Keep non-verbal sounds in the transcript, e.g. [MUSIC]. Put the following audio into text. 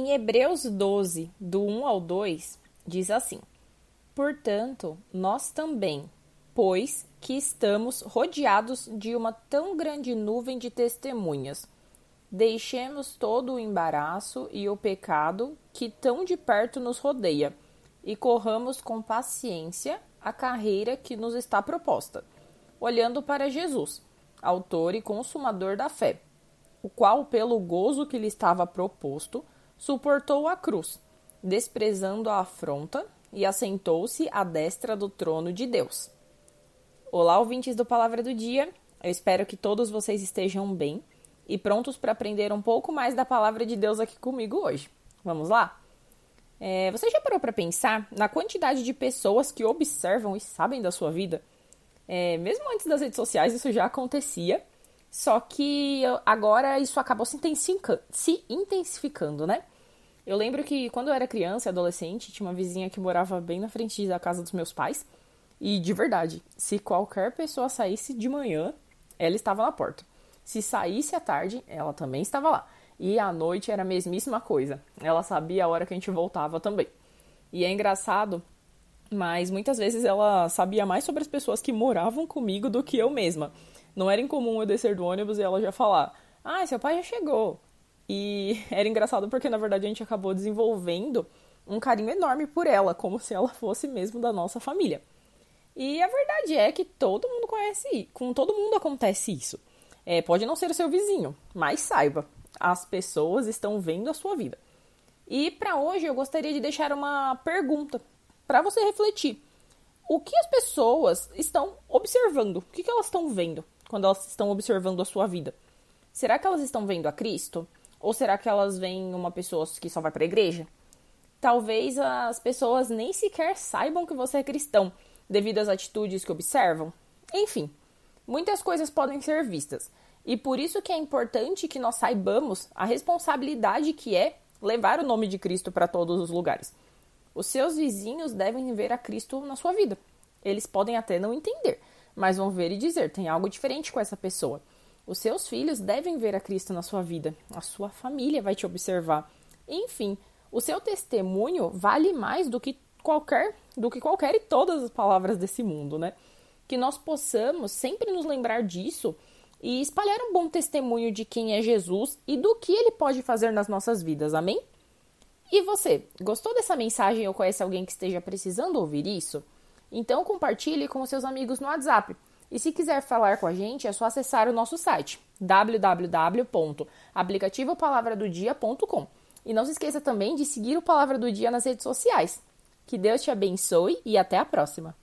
Em Hebreus 12, do 1 ao 2, diz assim: Portanto, nós também, pois que estamos rodeados de uma tão grande nuvem de testemunhas, deixemos todo o embaraço e o pecado que tão de perto nos rodeia e corramos com paciência a carreira que nos está proposta, olhando para Jesus, autor e consumador da fé, o qual, pelo gozo que lhe estava proposto, suportou a cruz, desprezando a afronta, e assentou-se à destra do trono de Deus. Olá, ouvintes do Palavra do Dia. Eu espero que todos vocês estejam bem e prontos para aprender um pouco mais da palavra de Deus aqui comigo hoje. Vamos lá? É, você já parou para pensar na quantidade de pessoas que observam e sabem da sua vida? É, mesmo antes das redes sociais, isso já acontecia, só que agora isso acabou se intensificando, se intensificando né? Eu lembro que quando eu era criança e adolescente, tinha uma vizinha que morava bem na frente da casa dos meus pais. E de verdade, se qualquer pessoa saísse de manhã, ela estava na porta. Se saísse à tarde, ela também estava lá. E à noite era a mesmíssima coisa. Ela sabia a hora que a gente voltava também. E é engraçado, mas muitas vezes ela sabia mais sobre as pessoas que moravam comigo do que eu mesma. Não era incomum eu descer do ônibus e ela já falar: Ah, seu pai já chegou. E [LAUGHS] era engraçado porque, na verdade, a gente acabou desenvolvendo um carinho enorme por ela, como se ela fosse mesmo da nossa família. E a verdade é que todo mundo conhece, com todo mundo acontece isso. É, pode não ser o seu vizinho, mas saiba, as pessoas estão vendo a sua vida. E para hoje eu gostaria de deixar uma pergunta para você refletir. O que as pessoas estão observando? O que, que elas estão vendo quando elas estão observando a sua vida? Será que elas estão vendo a Cristo? Ou será que elas veem uma pessoa que só vai para a igreja? Talvez as pessoas nem sequer saibam que você é cristão, devido às atitudes que observam. Enfim, muitas coisas podem ser vistas. E por isso que é importante que nós saibamos a responsabilidade que é levar o nome de Cristo para todos os lugares. Os seus vizinhos devem ver a Cristo na sua vida. Eles podem até não entender, mas vão ver e dizer: tem algo diferente com essa pessoa. Os seus filhos devem ver a Cristo na sua vida. A sua família vai te observar. Enfim, o seu testemunho vale mais do que qualquer, do que qualquer e todas as palavras desse mundo, né? Que nós possamos sempre nos lembrar disso e espalhar um bom testemunho de quem é Jesus e do que ele pode fazer nas nossas vidas. Amém? E você, gostou dessa mensagem ou conhece alguém que esteja precisando ouvir isso? Então compartilhe com seus amigos no WhatsApp. E se quiser falar com a gente, é só acessar o nosso site www.aplicativopalavradodia.com. E não se esqueça também de seguir o Palavra do Dia nas redes sociais. Que Deus te abençoe e até a próxima!